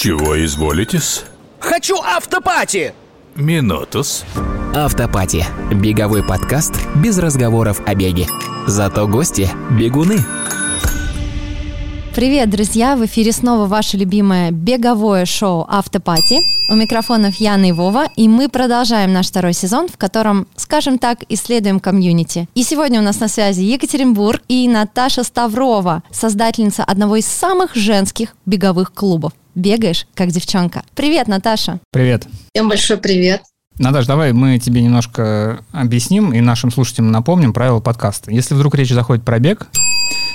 Чего изволитесь? Хочу автопати! Минутус. Автопати. Беговой подкаст без разговоров о беге. Зато гости – бегуны. Привет, друзья! В эфире снова ваше любимое беговое шоу «Автопати». У микрофонов Яна и Вова, и мы продолжаем наш второй сезон, в котором, скажем так, исследуем комьюнити. И сегодня у нас на связи Екатеринбург и Наташа Ставрова, создательница одного из самых женских беговых клубов. Бегаешь, как девчонка. Привет, Наташа! Привет! Всем большой привет! Наташ, давай мы тебе немножко объясним и нашим слушателям напомним правила подкаста. Если вдруг речь заходит про бег,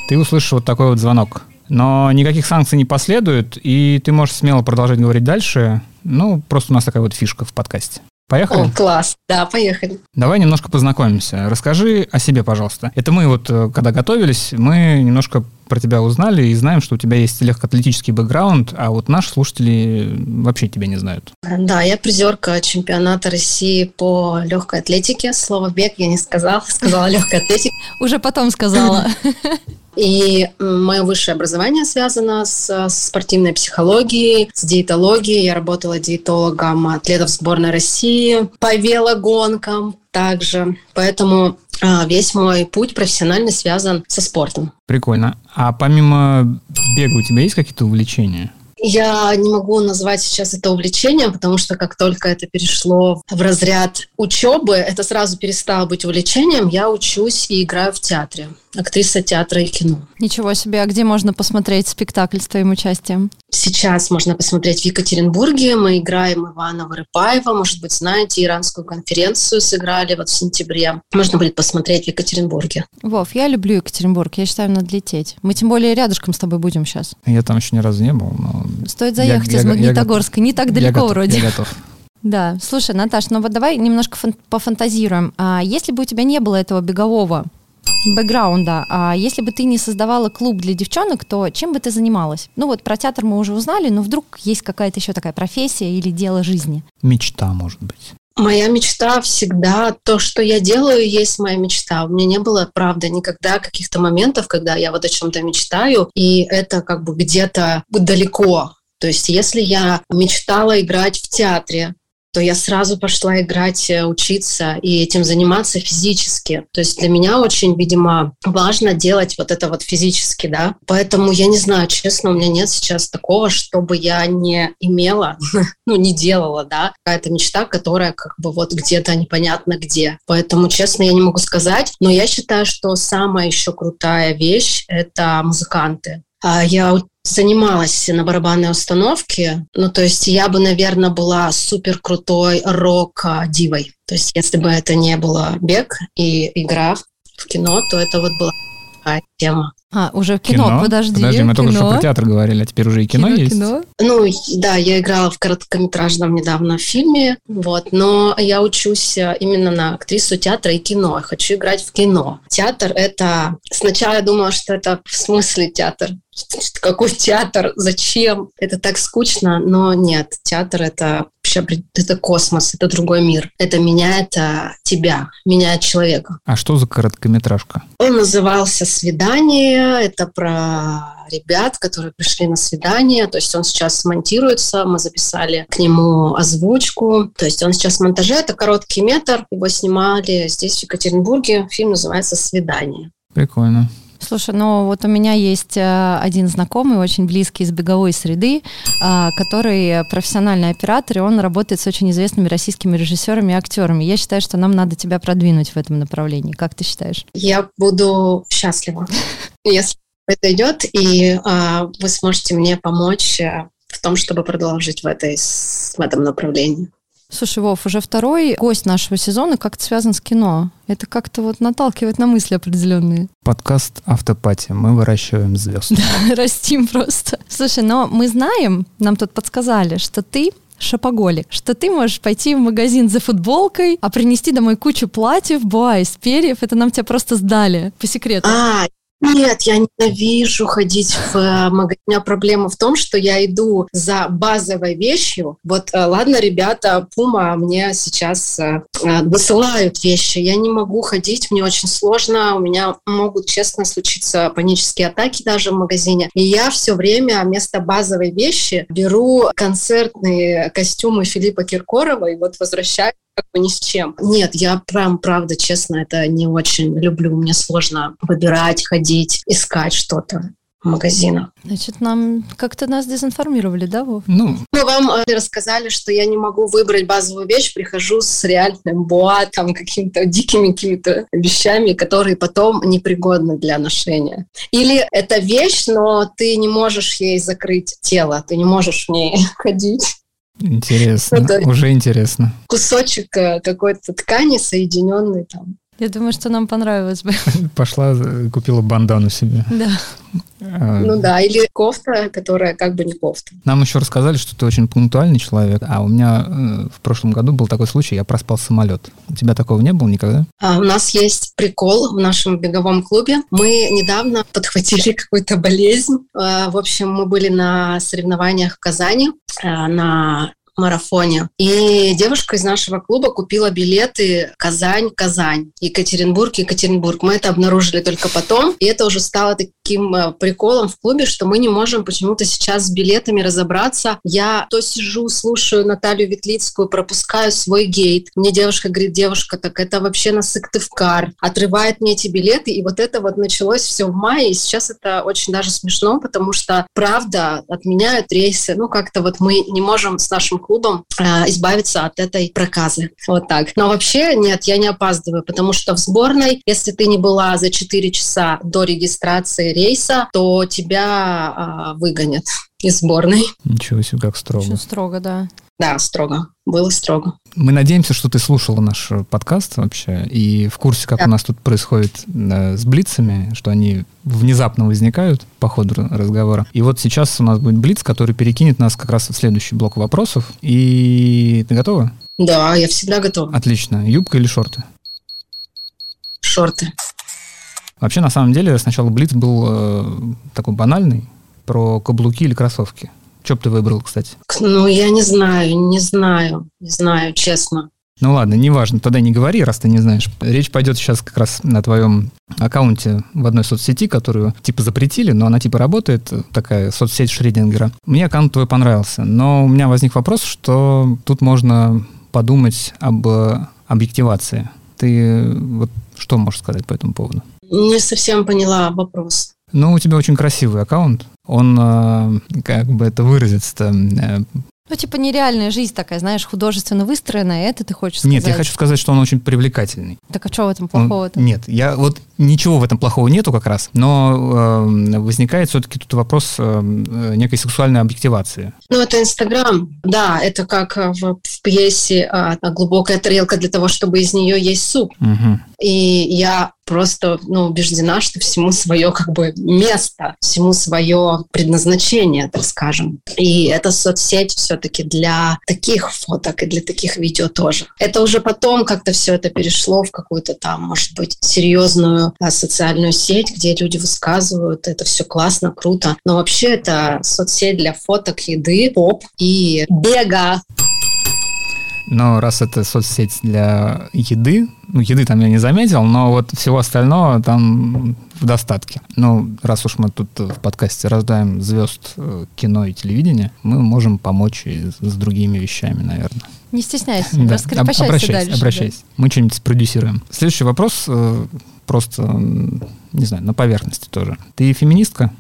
ты услышишь вот такой вот звонок. Но никаких санкций не последует, и ты можешь смело продолжать говорить дальше. Ну, просто у нас такая вот фишка в подкасте. Поехали? О, класс. Да, поехали. Давай немножко познакомимся. Расскажи о себе, пожалуйста. Это мы вот, э, когда готовились, мы немножко про тебя узнали и знаем, что у тебя есть легкоатлетический бэкграунд, а вот наши слушатели вообще тебя не знают. Да, я призерка чемпионата России по легкой атлетике. Слово «бег» я не сказала, сказала легкая атлетика. Уже потом сказала. И мое высшее образование связано с, спортивной психологией, с диетологией. Я работала диетологом атлетов сборной России по велогонкам также. Поэтому весь мой путь профессионально связан со спортом. Прикольно. А помимо бега у тебя есть какие-то увлечения? Я не могу назвать сейчас это увлечением, потому что как только это перешло в разряд учебы, это сразу перестало быть увлечением. Я учусь и играю в театре актриса театра и кино. Ничего себе, а где можно посмотреть спектакль с твоим участием? Сейчас можно посмотреть в Екатеринбурге. Мы играем Ивана Вырыпаева. Может быть, знаете, иранскую конференцию сыграли вот в сентябре. Можно будет посмотреть в Екатеринбурге. Вов, я люблю Екатеринбург. Я считаю, надо лететь. Мы тем более рядышком с тобой будем сейчас. Я там еще ни разу не был, но... Стоит заехать я, из Магнитогорска. Я, не так далеко я вроде. Я готов. Да, слушай, Наташ, ну вот давай немножко фан- пофантазируем. А если бы у тебя не было этого бегового бэкграунда. А если бы ты не создавала клуб для девчонок, то чем бы ты занималась? Ну вот про театр мы уже узнали, но вдруг есть какая-то еще такая профессия или дело жизни? Мечта, может быть. Моя мечта всегда, то, что я делаю, есть моя мечта. У меня не было, правда, никогда каких-то моментов, когда я вот о чем-то мечтаю, и это как бы где-то далеко. То есть если я мечтала играть в театре, то я сразу пошла играть, э, учиться и этим заниматься физически. То есть для меня очень, видимо, важно делать вот это вот физически, да. Поэтому я не знаю, честно, у меня нет сейчас такого, чтобы я не имела, ну, не делала, да, какая-то мечта, которая как бы вот где-то непонятно где. Поэтому, честно, я не могу сказать, но я считаю, что самая еще крутая вещь — это музыканты. А я занималась на барабанной установке, ну, то есть я бы, наверное, была супер крутой рок-дивой. То есть если бы это не было бег и игра в кино, то это вот была такая тема. А, уже в кино, кино? подожди. Подожди, мы кино. только что про театр говорили, а теперь уже и кино, кино есть? Кино? Ну, да, я играла в короткометражном недавно фильме, вот, но я учусь э, именно на актрису театра и кино. Я хочу играть в кино. Театр — это... Сначала я думала, что это в смысле театр. Какой театр? Зачем? Это так скучно, но нет. Театр — это вообще это космос, это другой мир. Это меняет а, тебя, меняет человека. А что за короткометражка? Он назывался «Свидание», это про ребят, которые пришли на свидание. То есть он сейчас монтируется, мы записали к нему озвучку. То есть он сейчас в монтаже, это короткий метр. Его снимали здесь, в Екатеринбурге. Фильм называется «Свидание». Прикольно. Слушай, ну вот у меня есть э, один знакомый, очень близкий из беговой среды, э, который профессиональный оператор, и он работает с очень известными российскими режиссерами и актерами. Я считаю, что нам надо тебя продвинуть в этом направлении. Как ты считаешь? Я буду счастлива, если это идет, и а, вы сможете мне помочь э, в том, чтобы продолжить в, этой, в этом направлении. Слушай, Вов, уже второй гость нашего сезона как-то связан с кино. Это как-то вот наталкивает на мысли определенные. Подкаст «Автопати». Мы выращиваем звезд. Да, растим просто. Слушай, но мы знаем, нам тут подсказали, что ты шапоголик, что ты можешь пойти в магазин за футболкой, а принести домой кучу платьев, буа из перьев. Это нам тебя просто сдали по секрету. А, Нет, я ненавижу ходить в э, магазин. У меня проблема в том, что я иду за базовой вещью. Вот, э, ладно, ребята, Пума мне сейчас э, высылают вещи. Я не могу ходить, мне очень сложно. У меня могут, честно, случиться панические атаки даже в магазине. И я все время вместо базовой вещи беру концертные костюмы Филиппа Киркорова и вот возвращаюсь как бы ни с чем. Нет, я прям, правда, честно, это не очень люблю. Мне сложно выбирать, ходить, искать что-то в магазинах. Значит, нам как-то нас дезинформировали, да, Вов? Ну, Ну, вам э, рассказали, что я не могу выбрать базовую вещь, прихожу с реальным боа, там, какими-то дикими какими-то вещами, которые потом непригодны для ношения. Или это вещь, но ты не можешь ей закрыть тело, ты не можешь в ней ходить. Интересно. Это- Уже интересно. Кусочек э, какой-то ткани, соединенный там. Я думаю, что нам понравилось бы. Пошла, э, купила бандану себе. Да. Э, Ну да, или кофта, которая как бы не кофта. Нам еще рассказали, что ты очень пунктуальный человек, а у меня э, в прошлом году был такой случай, я проспал самолет. У тебя такого не было никогда? А у нас есть прикол в нашем беговом клубе. Мы недавно подхватили какую-то болезнь. Э, В общем, мы были на соревнованиях в Казани на марафоне. И девушка из нашего клуба купила билеты Казань-Казань, Екатеринбург-Екатеринбург. Мы это обнаружили только потом. И это уже стало таким э, приколом в клубе, что мы не можем почему-то сейчас с билетами разобраться. Я то сижу, слушаю Наталью Ветлицкую, пропускаю свой гейт. Мне девушка говорит, девушка, так это вообще на Сыктывкар. Отрывает мне эти билеты. И вот это вот началось все в мае. И сейчас это очень даже смешно, потому что, правда, отменяют рейсы. Ну, как-то вот мы не можем с нашим клубом э, избавиться от этой проказы. Вот так. Но вообще, нет, я не опаздываю, потому что в сборной, если ты не была за 4 часа до регистрации рейса, то тебя а, выгонят из сборной. Ничего себе, как строго. Очень строго, да. Да, строго. Было строго. Мы надеемся, что ты слушала наш э, подкаст вообще и в курсе, как Да. у нас тут происходит э, с блицами, что они внезапно возникают по ходу разговора. И вот сейчас у нас будет блиц, который перекинет нас как раз в следующий блок вопросов. И ты готова? Да, я всегда готова. Отлично. Юбка или шорты? Шорты. Вообще, на самом деле, сначала блиц был э, такой банальный, про каблуки или кроссовки. Что бы ты выбрал, кстати? Ну, я не знаю, не знаю, не знаю, честно. Ну ладно, неважно, тогда не говори, раз ты не знаешь. Речь пойдет сейчас как раз на твоем аккаунте в одной соцсети, которую типа запретили, но она типа работает, такая соцсеть Шредингера. Мне аккаунт твой понравился, но у меня возник вопрос, что тут можно подумать об э, объективации. Ты э, вот что можешь сказать по этому поводу? Не совсем поняла вопрос. Ну, у тебя очень красивый аккаунт. Он, э, как бы это выразиться-то, э, Ну, типа нереальная жизнь такая, знаешь, художественно выстроенная, это ты хочешь сказать? Нет, я хочу сказать, что он очень привлекательный. Так а что в этом Он- плохого-то? Нет, я вот ничего в этом плохого нету как раз, но э, возникает все-таки тут вопрос э, э, некой сексуальной объективации. Ну, это Инстаграм. Да, это как э, в, в пьесе а, «Глубокая тарелка» для того, чтобы из нее есть суп. Мгм. И я просто ну, убеждена, что всему свое как бы место, всему свое предназначение, так скажем. И эта соцсеть все-таки для таких фоток и для таких видео тоже. Это уже потом как-то все это перешло в какую-то там, может быть, серьезную социальную сеть, где люди высказывают, это все классно, круто. Но вообще это соцсеть для фоток, еды, поп и бега. Но раз это соцсеть для еды, ну, еды там я не заметил, но вот всего остального там в достатке. Ну, раз уж мы тут в подкасте рождаем звезд э, кино и телевидения, мы можем помочь и с другими вещами, наверное. Не стесняйся, Да, раскрепощайся об- обращайся, дальше. да. обращайся. Мы что-нибудь спродюсируем. Следующий вопрос э, просто, не знаю, на поверхности тоже. Ты феминистка?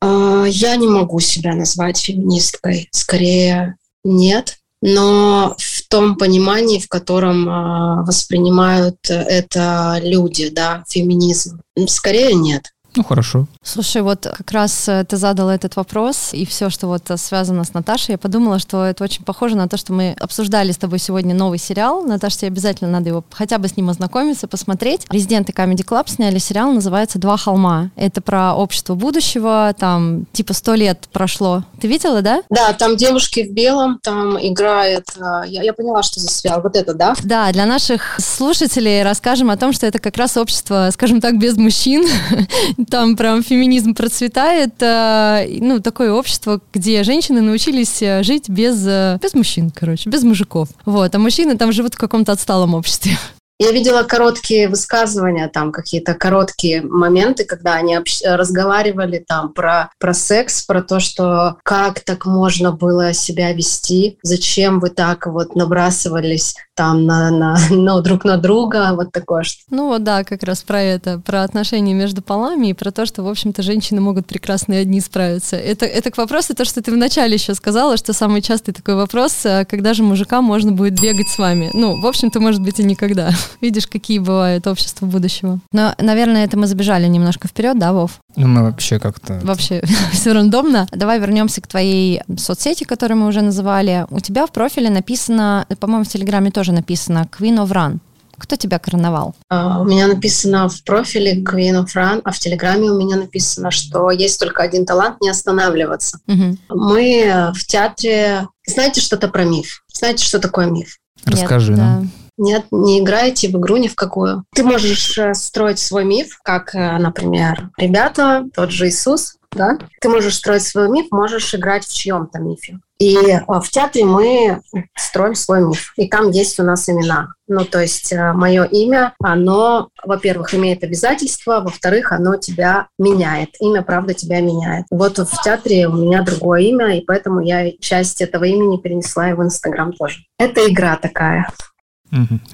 А, Я не могу себя назвать феминисткой. Скорее, нет. Но в том понимании, в котором а, воспринимают это люди, да, феминизм, скорее нет. Ну, хорошо. Слушай, вот как раз э, ты задала этот вопрос, и все, что вот э, связано с Наташей, я подумала, что это очень похоже на то, что мы обсуждали с тобой сегодня новый сериал. Наташа, тебе обязательно надо его хотя бы с ним ознакомиться, посмотреть. Резиденты Comedy Club сняли сериал, называется «Два холма». Это про общество будущего, там типа сто лет прошло. Ты видела, да? Да, там девушки в белом, там играет... а, Я, я поняла, что за сериал. Вот это, да? Да, для наших слушателей расскажем о том, что это как раз общество, скажем так, без мужчин, Там прям феминизм процветает. э, Ну, такое общество, где женщины научились э, жить без, э, без мужчин, короче, без мужиков. Вот, а мужчины там живут в каком-то отсталом обществе. Я видела короткие высказывания, там какие-то короткие моменты, когда они общ- разговаривали там про, про секс, про то, что как так можно было себя вести, зачем вы так вот набрасывались там на, на, на друг на друга, вот такое что. Ну вот да, как раз про это, про отношения между полами и про то, что, в общем-то, женщины могут прекрасно и одни справиться. Это, это к вопросу, то, что ты вначале еще сказала, что самый частый такой вопрос, э, когда же мужикам можно будет бегать с вами? Ну, в общем-то, может быть, и никогда. Видишь, какие бывают общества будущего. Но, наверное, это мы забежали немножко вперед, да, Вов? Ну, мы вообще как-то... Вообще все рандомно. Давай вернемся к твоей соцсети, которую мы уже называли. У тебя в профиле написано, по-моему, в Телеграме тоже написано Queen of Run. Кто тебя короновал? А, У меня написано в профиле Queen of Run, а в Телеграме у меня написано, что есть только один талант – не останавливаться. Мгм. Мы э, в театре... Знаете что-то про миф? Знаете, что такое миф? Расскажи Нет, нам. да. Нет, не играете в игру ни в какую. Ты можешь э, строить свой миф, как, э, например, ребята, тот же Иисус, да? Ты можешь строить свой миф, можешь играть в чьем-то мифе. И э, в театре мы строим свой миф. И там есть у нас имена. Ну, то есть мое имя, оно, во-первых, имеет обязательства, во-вторых, оно тебя меняет. Имя, правда, тебя меняет. Вот в театре у меня другое имя, и поэтому я часть этого имени перенесла и в Инстаграм тоже. Это игра такая.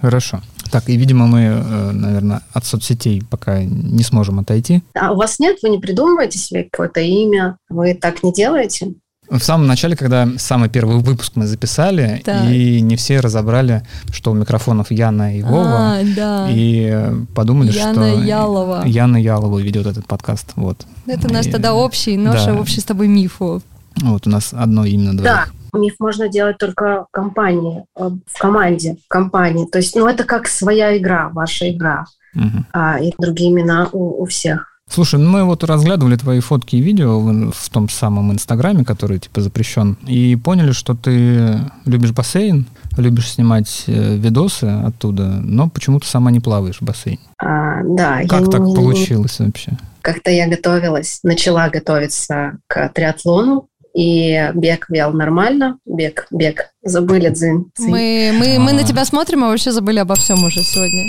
Хорошо. Так, и, видимо, мы, наверное, от соцсетей пока не сможем отойти. А у вас нет? Вы не придумываете себе какое-то имя? Вы так не делаете? В самом начале, когда самый первый выпуск мы записали, Так. и не все разобрали, что у микрофонов Яна и Вова, А, да. и э, подумали, Яна что Ялова. Яна Ялова ведет этот подкаст. Вот. Это наш И- тогда общий, наш да. общий с тобой миф. Вот у нас одно именно Да. Миф можно делать только в компании, э, в команде, в компании. То есть, ну, это как своя игра, ваша игра. Мгм. А, и другие имена у, у всех. Слушай, ну мы вот разглядывали твои фотки и видео в, в том самом Инстаграме, который типа запрещен, и поняли, что ты любишь бассейн, любишь снимать э, видосы оттуда, но почему-то сама не плаваешь в бассейне. А, да, Как так не- получилось вообще? Как-то я готовилась, начала готовиться к триатлону, и бег вел нормально. Бег, бег. Забыли дзин. дзин. Мы, мы, мы А. на тебя смотрим, а вообще забыли обо всем уже сегодня.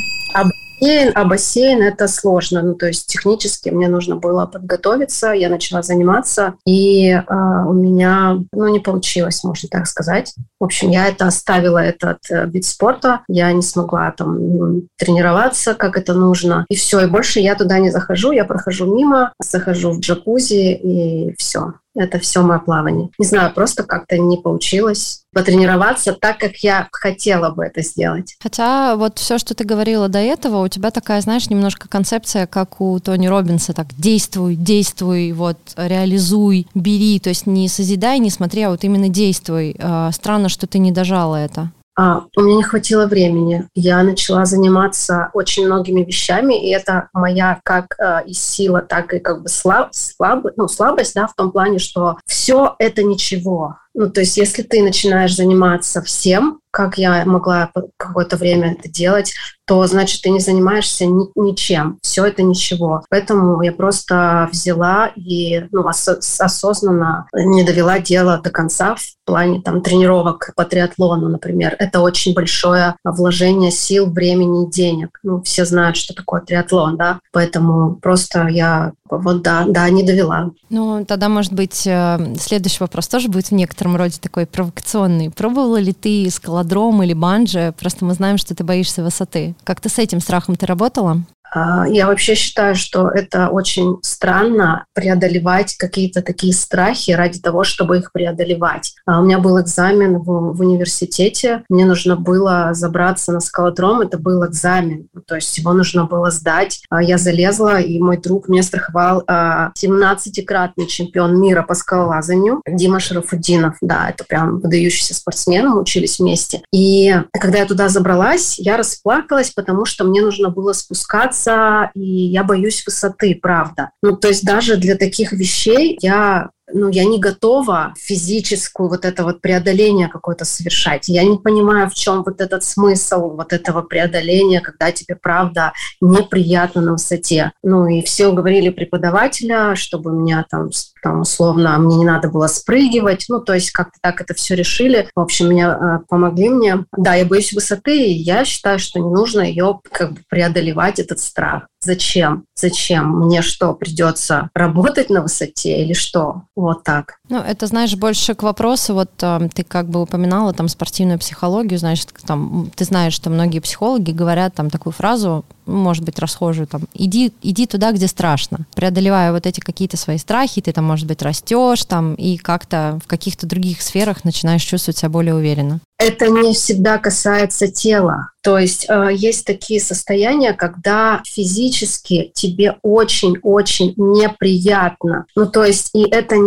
Бассейн, а бассейн это сложно. Ну, то есть технически мне нужно было подготовиться, я начала заниматься, и а, у меня, ну, не получилось, можно так сказать. В общем, я это оставила, этот э, вид спорта, я не смогла там тренироваться, как это нужно, и все, и больше я туда не захожу, я прохожу мимо, захожу в джакузи, и все. Это все мое плавание. Не знаю, просто как-то не получилось потренироваться так, как я хотела бы это сделать. Хотя вот все, что ты говорила до этого, у тебя такая, знаешь, немножко концепция, как у Тони Робинса, так действуй, действуй, вот реализуй, бери, то есть не созидай, не смотри, а вот именно действуй. Э, Странно, что ты не дожала это. А, у меня не хватило времени. Я начала заниматься очень многими вещами, и это моя как э, и сила, так и как бы слаб, слаб, ну, слабость, да, в том плане, что все это ничего. Ну, то есть, если ты начинаешь заниматься всем, как я могла какое-то время это делать, то значит ты не занимаешься ни- ничем. Все это ничего. Поэтому я просто взяла и ну, осо- осознанно не довела дело до конца в плане там тренировок по триатлону, например. Это очень большое вложение сил, времени денег. Ну, все знают, что такое триатлон, да. Поэтому просто я вот да, да, не довела. Ну, тогда, может быть, э, следующий вопрос тоже будет в некотором роде такой провокационный. Пробовала ли ты скалодром или банджи? Просто мы знаем, что ты боишься высоты. Как ты с этим страхом ты работала? А, Я вообще считаю, что это очень странно преодолевать какие-то такие страхи ради того, чтобы их преодолевать. А У меня был экзамен в, в университете, мне нужно было забраться на скалодром, это был экзамен, то есть его нужно было сдать. А Я залезла, и мой друг меня страховал а, 17-кратный чемпион мира по скалолазанию Дима Шарафуддинов. Да, это прям выдающийся спортсмен, мы учились вместе. И когда я туда забралась, я расплакалась, потому что мне нужно было спускаться, и я боюсь высоты, правда. Ну, то есть даже для таких вещей я ну, я не готова физическую вот это вот преодоление какое-то совершать. Я не понимаю, в чем вот этот смысл вот этого преодоления, когда тебе, правда, неприятно на высоте. Ну, и все говорили преподавателя, чтобы меня там, там условно, мне не надо было спрыгивать. Ну, то есть как-то так это все решили. В общем, меня э, помогли мне. Да, я боюсь высоты, и я считаю, что не нужно ее как бы преодолевать, этот страх. Зачем? Зачем? Мне что, придется работать на высоте или что? Вот так. Ну, это, знаешь, больше к вопросу, вот э, ты как бы упоминала там спортивную психологию, значит, там, ты знаешь, что многие психологи говорят там такую фразу, может быть, расхожую, там, иди, иди туда, где страшно. Преодолевая вот эти какие-то свои страхи, ты там, может быть, растешь там и как-то в каких-то других сферах начинаешь чувствовать себя более уверенно. Это не всегда касается тела. То есть э, есть такие состояния, когда физически тебе очень-очень неприятно. Ну, то есть и это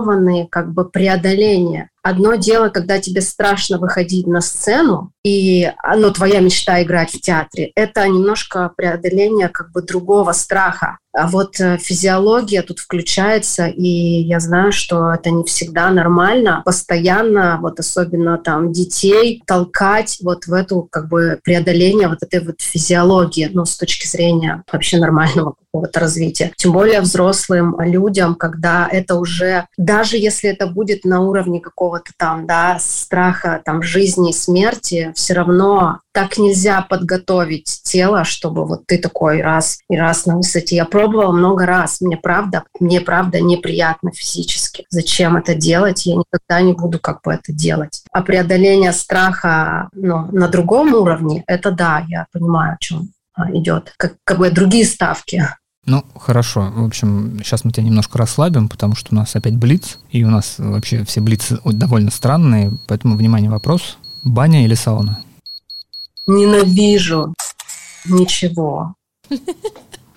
необоснованные как бы преодоления. Одно дело, когда тебе страшно выходить на сцену, и ну, твоя мечта играть в театре, это немножко преодоление как бы другого страха. А вот э, физиология тут включается, и я знаю, что это не всегда нормально. Постоянно, вот особенно там детей, толкать вот в эту как бы преодоление вот этой вот физиологии, ну, с точки зрения вообще нормального какого-то развития. Тем более взрослым людям, когда это уже, даже если это будет на уровне какого-то там, да, страха там жизни смерти, все равно так нельзя подготовить тело, чтобы вот ты такой раз и раз на высоте. Я пробовала много раз. Мне правда, мне правда неприятно физически. Зачем это делать? Я никогда не буду как бы это делать. А преодоление страха ну, на другом уровне, это да, я понимаю, о чем а, идет. Как, как бы другие ставки. Ну, хорошо. В общем, сейчас мы тебя немножко расслабим, потому что у нас опять блиц, и у нас вообще все блицы довольно странные, поэтому, внимание, вопрос. Баня или сауна? Ненавижу. Ничего.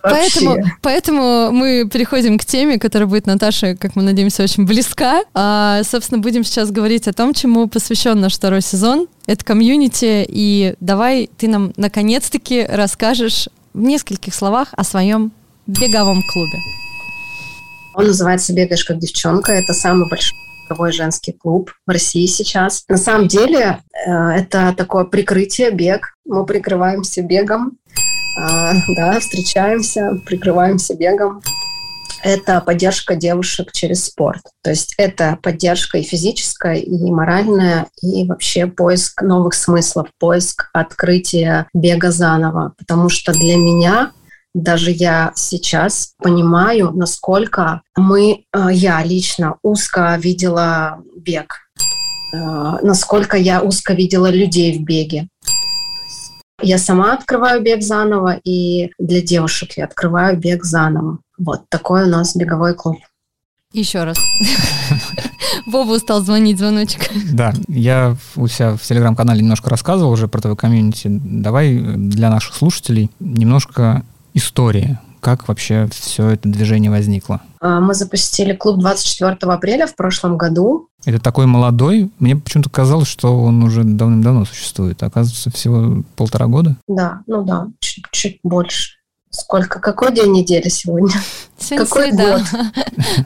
Поэтому, поэтому мы переходим к теме, которая будет Наташе, как мы надеемся, очень близка. А, собственно, будем сейчас говорить о том, чему посвящен наш второй сезон. Это комьюнити. И давай ты нам наконец-таки расскажешь в нескольких словах о своем беговом клубе. Он называется «Бегаешь как девчонка». Это самый большой беговой женский клуб в России сейчас. На самом деле э, это такое прикрытие, бег. Мы прикрываемся бегом, а, да, встречаемся, прикрываемся бегом. Это поддержка девушек через спорт. То есть это поддержка и физическая, и моральная, и вообще поиск новых смыслов, поиск открытия бега заново. Потому что для меня даже я сейчас понимаю, насколько мы, э, я лично узко видела бег, э, насколько я узко видела людей в беге. Я сама открываю бег заново, и для девушек я открываю бег заново. Вот такой у нас беговой клуб. Еще раз. Вова стал звонить звоночек. Да, я у себя в телеграм-канале немножко рассказывал уже про твою комьюнити. Давай для наших слушателей немножко истории, как вообще все это движение возникло? А, мы запустили клуб 24 апреля в прошлом году. Это такой молодой. Мне почему-то казалось, что он уже давным-давно существует. Оказывается, всего полтора года. Да, ну да, чуть-чуть больше. Сколько? Какой день недели сегодня? Сегодня Какой среда. год?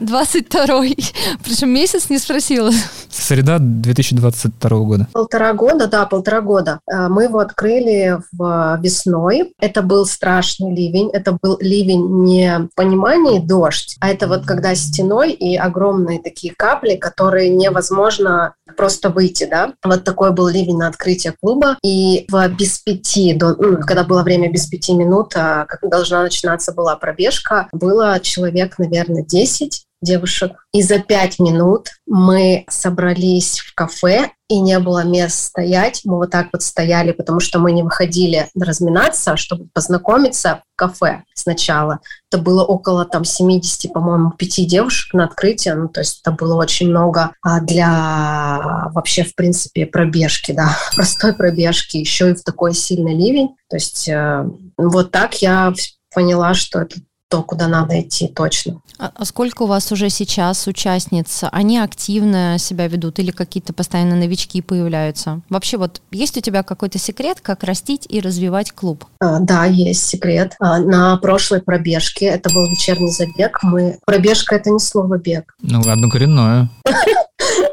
22-й. Причем месяц не спросила. Среда 2022 года. Полтора года, да, полтора года. Э, мы его открыли в весной. Это был страшный ливень. Это был ливень не понимание дождь, а это вот когда стеной и огромные такие капли, которые невозможно просто выйти, да. Вот такой был ливень на открытие клуба. И в без пяти, до, ну, когда было время без пяти минут, а, как должна начинаться была пробежка, было человек, наверное, 10 девушек. И за пять минут мы собрались в кафе, и не было мест стоять. Мы вот так вот стояли, потому что мы не выходили разминаться, чтобы познакомиться в кафе сначала. Это было около там 70, по-моему, пяти девушек на открытие. Ну, то есть это было очень много а, для вообще, в принципе, пробежки, да, простой пробежки, еще и в такой сильный ливень. То есть э, вот так я поняла, что это то, куда надо идти точно. А, а сколько у вас уже сейчас участниц? Они активно себя ведут или какие-то постоянно новички появляются? Вообще вот есть у тебя какой-то секрет, как растить и развивать клуб? А, да, есть секрет. А, на прошлой пробежке, это был вечерний забег, мы... Пробежка — это не слово бег. Ну, одно коренное.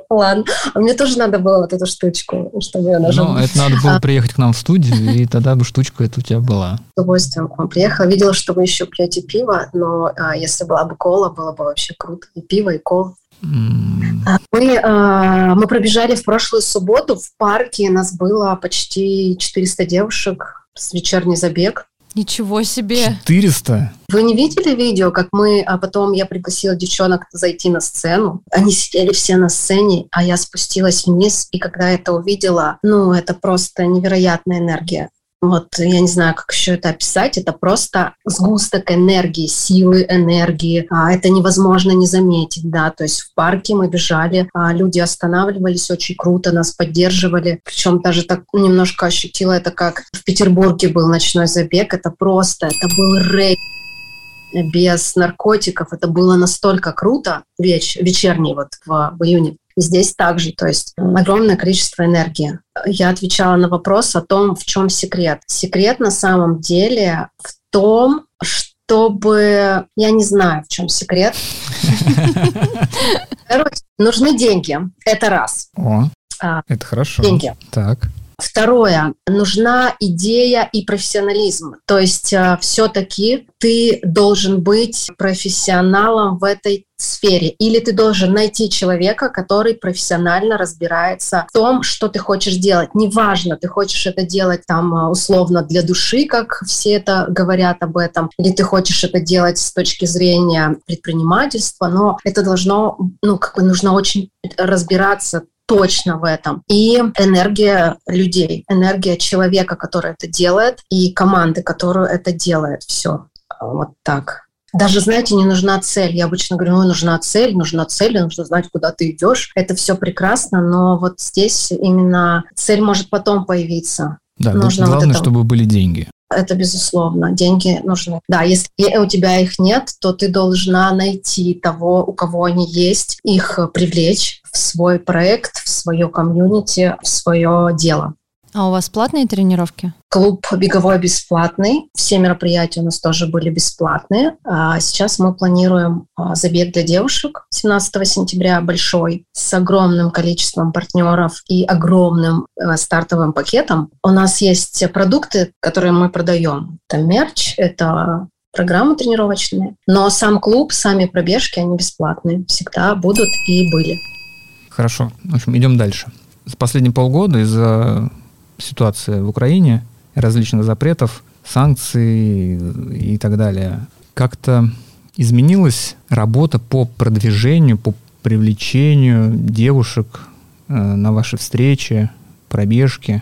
Ладно. А мне тоже надо было вот эту штучку, чтобы я нажала. Ну, это надо было приехать к нам в студию, и тогда бы штучка эта у тебя была. С удовольствием к вам приехала. Видела, что вы еще пьете пиво, но а, если была бы кола, было бы вообще круто. И пиво, и кола. Мы, а, мы пробежали в прошлую субботу в парке. Нас было почти 400 девушек с вечерний забег. Ничего себе! 400? Вы не видели видео, как мы, а потом я пригласила девчонок зайти на сцену? Они сидели все на сцене, а я спустилась вниз, и когда это увидела, ну, это просто невероятная энергия вот я не знаю, как еще это описать, это просто сгусток энергии, силы энергии, а это невозможно не заметить, да, то есть в парке мы бежали, а люди останавливались, очень круто нас поддерживали, причем даже так немножко ощутила это, как в Петербурге был ночной забег, это просто, это был рейд без наркотиков. Это было настолько круто, веч, вечерний вот в, в июне. Здесь также, то есть огромное количество энергии. Я отвечала на вопрос о том, в чем секрет. Секрет на самом деле в том, чтобы... Я не знаю, в чем секрет. Короче, нужны деньги. Это раз. О, а, это хорошо. Деньги. Так. Второе, нужна идея и профессионализм. То есть э, все-таки ты должен быть профессионалом в этой сфере. Или ты должен найти человека, который профессионально разбирается в том, что ты хочешь делать. Неважно, ты хочешь это делать там э, условно для души, как все это говорят об этом, или ты хочешь это делать с точки зрения предпринимательства, но это должно, ну, как бы нужно очень разбираться точно в этом. И энергия людей, энергия человека, который это делает, и команды, которую это делает. Все. Вот так. Даже, знаете, не нужна цель. Я обычно говорю, ну, нужна цель, нужна цель, нужно знать, куда ты идешь. Это все прекрасно, но вот здесь именно цель может потом появиться. Да, нужно главное, вот это... чтобы были деньги. Это безусловно. Деньги нужны. Да, если у тебя их нет, то ты должна найти того, у кого они есть, их привлечь в свой проект, в свое комьюнити, в свое дело. А у вас платные тренировки? Клуб беговой бесплатный. Все мероприятия у нас тоже были бесплатные. А сейчас мы планируем а, забег для девушек 17 сентября большой с огромным количеством партнеров и огромным э, стартовым пакетом. У нас есть продукты, которые мы продаем. Это мерч, это программы тренировочные. Но сам клуб, сами пробежки, они бесплатные. Всегда будут и были. Хорошо. В общем, идем дальше. За последние полгода из-за ситуации в Украине, различных запретов, санкций и так далее, как-то изменилась работа по продвижению, по привлечению девушек э, на ваши встречи, пробежки?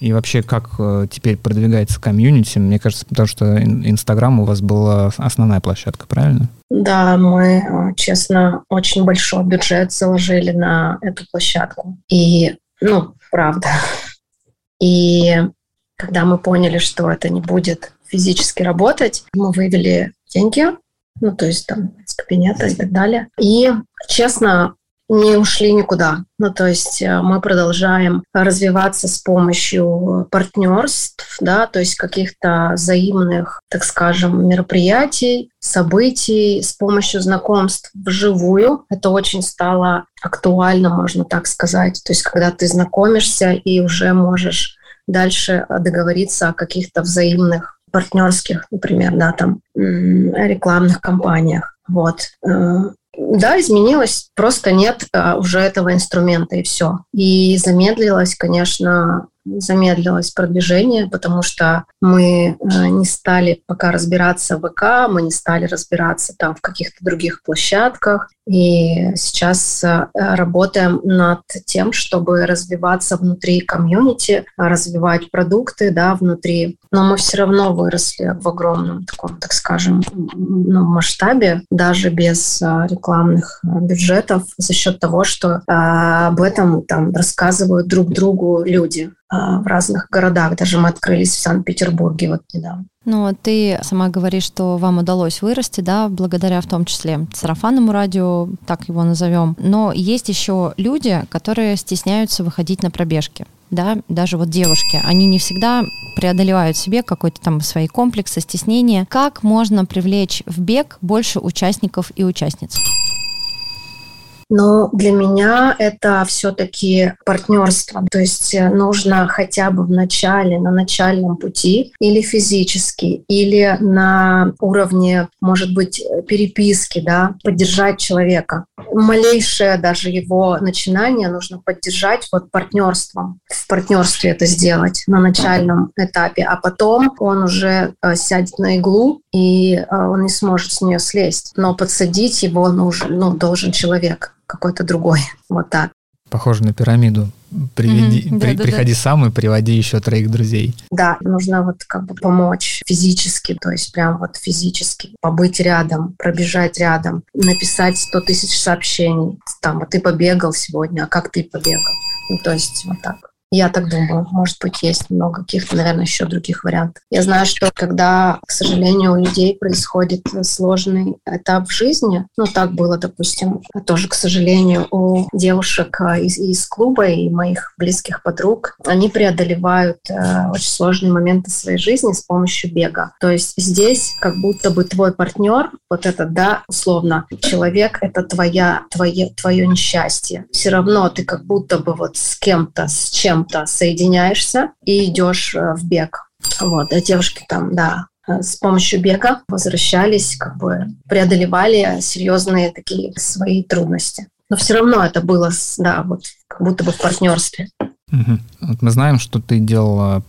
И вообще, как э, теперь продвигается комьюнити? Мне кажется, потому что Инстаграм у вас была основная площадка, правильно? Да, мы, э, честно, очень большой бюджет заложили на эту площадку. И, ну, правда. И когда мы поняли, что это не будет физически работать, мы вывели деньги, ну, то есть там из кабинета и так далее. И, честно, не ушли никуда. Ну, то есть э, мы продолжаем развиваться с помощью партнерств, да, то есть каких-то взаимных, так скажем, мероприятий, событий, с помощью знакомств вживую. Это очень стало актуально, можно так сказать. То есть когда ты знакомишься и уже можешь дальше договориться о каких-то взаимных партнерских, например, да, там рекламных кампаниях. Вот. Да, изменилось, просто нет а, уже этого инструмента и все. И замедлилось, конечно, замедлилось продвижение, потому что мы э, не стали пока разбираться в ВК, мы не стали разбираться там в каких-то других площадках. И сейчас э, работаем над тем, чтобы развиваться внутри комьюнити, развивать продукты да, внутри. Но мы все равно выросли в огромном таком, так скажем, ну, масштабе, даже без э, рекламных бюджетов, за счет того, что об этом там рассказывают друг другу люди. В разных городах. Даже мы открылись в Санкт-Петербурге вот недавно. Ну, ты сама говоришь, что вам удалось вырасти, да, благодаря в том числе сарафанному радио, так его назовем. Но есть еще люди, которые стесняются выходить на пробежки да, даже вот девушки, они не всегда преодолевают себе какой-то там свои комплексы, стеснения. Как можно привлечь в бег больше участников и участниц? Но для меня это все-таки партнерство. То есть э, нужно хотя бы в начале, на начальном пути, или физически, или на уровне, может быть, переписки, да, поддержать человека. Малейшее даже его начинание нужно поддержать вот партнерством. В партнерстве это сделать на начальном этапе, а потом он уже э, сядет на иглу, и э, он не сможет с нее слезть. Но подсадить его нужен, ну, должен человек какой-то другой. Вот так. Похоже на пирамиду. Приведи, mm-hmm, при, да, приходи да. сам и приводи еще троих друзей. Да, нужно вот как бы помочь физически, то есть прям вот физически побыть рядом, пробежать рядом, написать 100 тысяч сообщений. Там, вот ты побегал сегодня, а как ты побегал? Ну, то есть вот так. Я так думаю. Может быть, есть много каких-то, наверное, еще других вариантов. Я знаю, что когда, к сожалению, у людей происходит сложный этап в жизни, ну, так было, допустим, тоже, к сожалению, у девушек а, из, из клуба и моих близких подруг, они преодолевают э, очень сложные моменты своей жизни с помощью бега. То есть здесь как будто бы твой партнер, вот это, да, условно, человек — это твоя, твое, твое несчастье. Все равно ты как будто бы вот с кем-то, с чем чем-то соединяешься и идешь э, в бег. Вот, а девушки там, да, э, с помощью бега возвращались, как бы преодолевали серьезные такие свои трудности. Но все равно это было, да, вот как будто бы в партнерстве. Угу. Вот мы знаем, что ты делала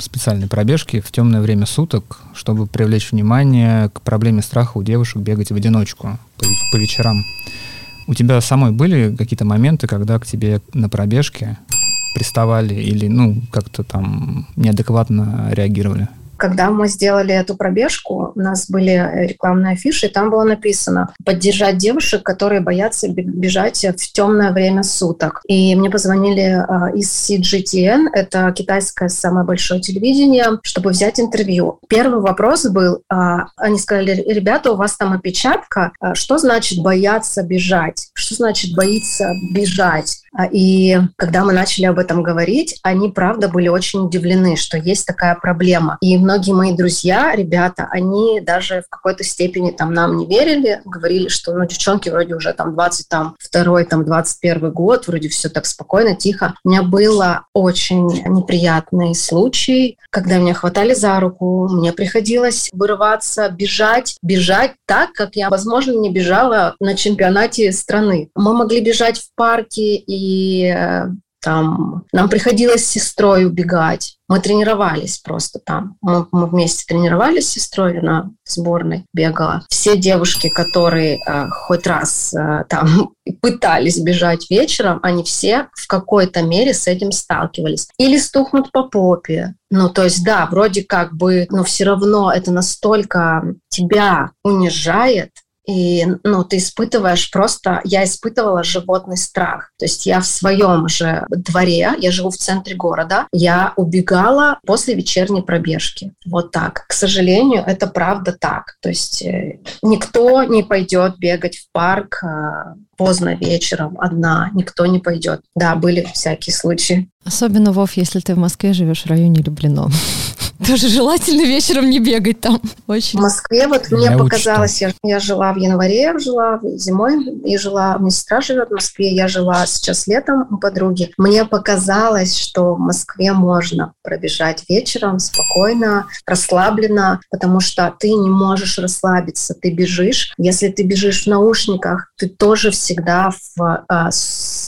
специальные пробежки в темное время суток, чтобы привлечь внимание к проблеме страха у девушек бегать в одиночку по, по вечерам. У тебя самой были какие-то моменты, когда к тебе на пробежке приставали или, ну, как-то там неадекватно реагировали? Когда мы сделали эту пробежку, у нас были рекламные афиши, и там было написано «Поддержать девушек, которые боятся бежать в темное время суток». И мне позвонили а, из CGTN, это китайское самое большое телевидение, чтобы взять интервью. Первый вопрос был, а, они сказали, ребята, у вас там опечатка, а что значит бояться бежать? Что значит боится бежать? И когда мы начали об этом говорить, они, правда, были очень удивлены, что есть такая проблема. И многие мои друзья, ребята, они даже в какой-то степени там нам не верили, говорили, что, ну, девчонки вроде уже там 22 там 21 год, вроде все так спокойно, тихо. У меня было очень неприятный случай, когда меня хватали за руку, мне приходилось вырываться, бежать, бежать так, как я, возможно, не бежала на чемпионате страны. Мы могли бежать в парке, и э, там нам приходилось с сестрой убегать. Мы тренировались просто там. Мы, мы вместе тренировались с сестрой на сборной, бегала. Все девушки, которые э, хоть раз э, там пытались бежать вечером, они все в какой-то мере с этим сталкивались. Или стухнут по попе. Ну, то есть, да, вроде как бы, но все равно это настолько тебя унижает, и ну, ты испытываешь просто... Я испытывала животный страх. То есть я в своем же дворе, я живу в центре города, я убегала после вечерней пробежки. Вот так. К сожалению, это правда так. То есть э, никто не пойдет бегать в парк э, поздно вечером одна, никто не пойдет. Да, были всякие случаи. Особенно, Вов, если ты в Москве живешь в районе Люблино. Тоже желательно вечером не бегать там. Очень. В Москве вот мне я показалось, я, я жила в январе, жила зимой, и жила, у меня сестра живет в Москве, я жила сейчас летом у подруги. Мне показалось, что в Москве можно пробежать вечером спокойно, расслабленно, потому что ты не можешь расслабиться, ты бежишь. Если ты бежишь в наушниках, ты тоже всегда в а,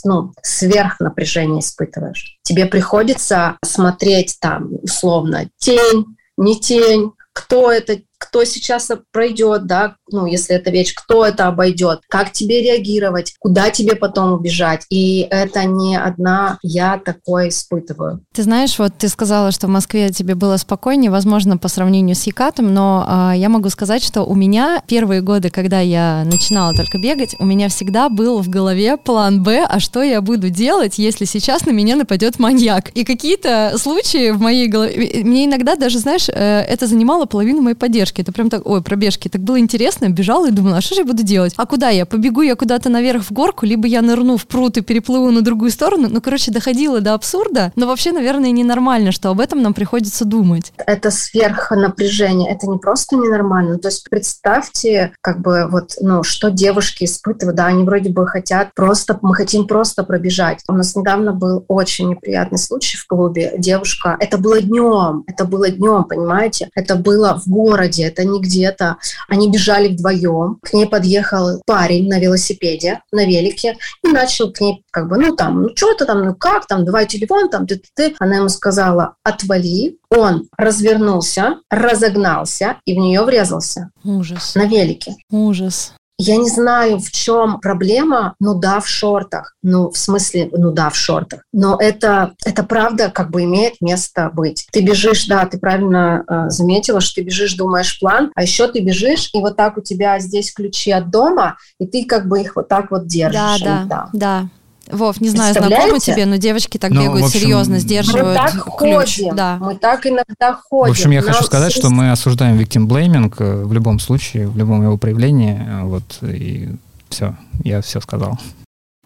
ну, сверхнапряжение испытываешь. Тебе приходится смотреть там условно тень, не тень, кто это кто сейчас пройдет, да, ну, если это вещь, кто это обойдет, как тебе реагировать, куда тебе потом убежать. И это не одна я такое испытываю. Ты знаешь, вот ты сказала, что в Москве тебе было спокойнее, возможно, по сравнению с Екатом, но а, я могу сказать, что у меня первые годы, когда я начинала только бегать, у меня всегда был в голове план Б, а что я буду делать, если сейчас на меня нападет маньяк. И какие-то случаи в моей голове, мне иногда даже, знаешь, э, это занимало половину моей поддержки. Это прям так, ой, пробежки, так было интересно, бежала и думала, а что же я буду делать? А куда я? Побегу я куда-то наверх в горку, либо я нырну в пруд и переплыву на другую сторону. Ну, короче, доходило до абсурда, но вообще, наверное, ненормально, что об этом нам приходится думать. Это сверхнапряжение, это не просто ненормально. То есть представьте, как бы вот, ну, что девушки испытывают, да, они вроде бы хотят просто, мы хотим просто пробежать. У нас недавно был очень неприятный случай в клубе. Девушка, это было днем, это было днем, понимаете? Это было в городе, это не где-то. Они бежали вдвоем. К ней подъехал парень на велосипеде, на велике, и начал к ней как бы, ну там, ну что ты там, ну как там, давай телефон там, ты, ты, ты. Она ему сказала, отвали. Он развернулся, разогнался и в нее врезался. Ужас. На велике. Ужас. Я не знаю, в чем проблема, ну да, в шортах. Ну, в смысле, ну да, в шортах. Но это, это правда как бы имеет место быть. Ты бежишь, да, ты правильно э, заметила, что ты бежишь, думаешь план, а еще ты бежишь, и вот так у тебя здесь ключи от дома, и ты как бы их вот так вот держишь. Да, да, да. Вов, не знаю, знакомо тебе, но девочки так ну, бегают общем, серьезно, сдерживают мы так ключ. Ходим, да. Мы так иногда ходим. В общем, я хочу сказать, что мы осуждаем victim blaming э, в любом случае, в любом его проявлении. Э, вот, и все, я все сказал.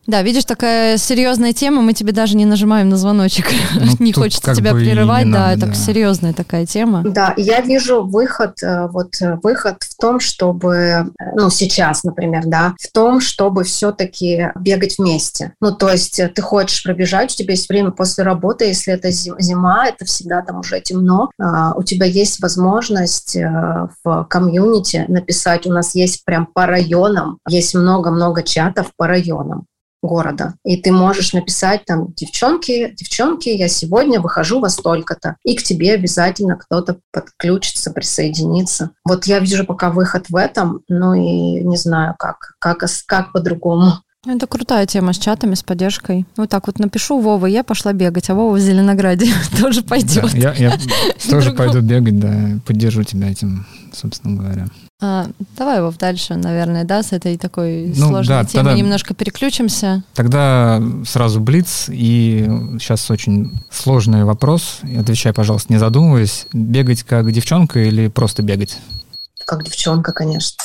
Да, видишь, такая серьезная тема, мы тебе даже не нажимаем на звоночек. Ну, не хочется тебя прерывать, да, надо, это да. серьезная такая тема. Да, я вижу выход, э, вот э, выход в том, чтобы, э, ну, сейчас, например, да, в том, чтобы все-таки бегать вместе. Ну, то есть ты хочешь пробежать, у тебя есть время после работы, если это зима, это всегда там уже темно, а, у тебя есть возможность в комьюнити написать, у нас есть прям по районам, есть много-много чатов по районам города. И ты можешь написать там, девчонки, девчонки, я сегодня выхожу во столько-то. И к тебе обязательно кто-то подключится, присоединится. Вот я вижу пока выход в этом, ну и не знаю, как, как, как по-другому. Это крутая тема с чатами, с поддержкой. Вот так вот напишу Вова, я пошла бегать, а Вова в Зеленограде тоже пойдет. Да, я я тоже пойду бегать, да, поддержу тебя этим, собственно говоря. А, давай, Вов, дальше, наверное, да, с этой такой ну, сложной да, темой тогда, немножко переключимся. Тогда сразу блиц, и сейчас очень сложный вопрос. Отвечай, пожалуйста, не задумываясь. Бегать как девчонка или просто бегать? Как девчонка, конечно.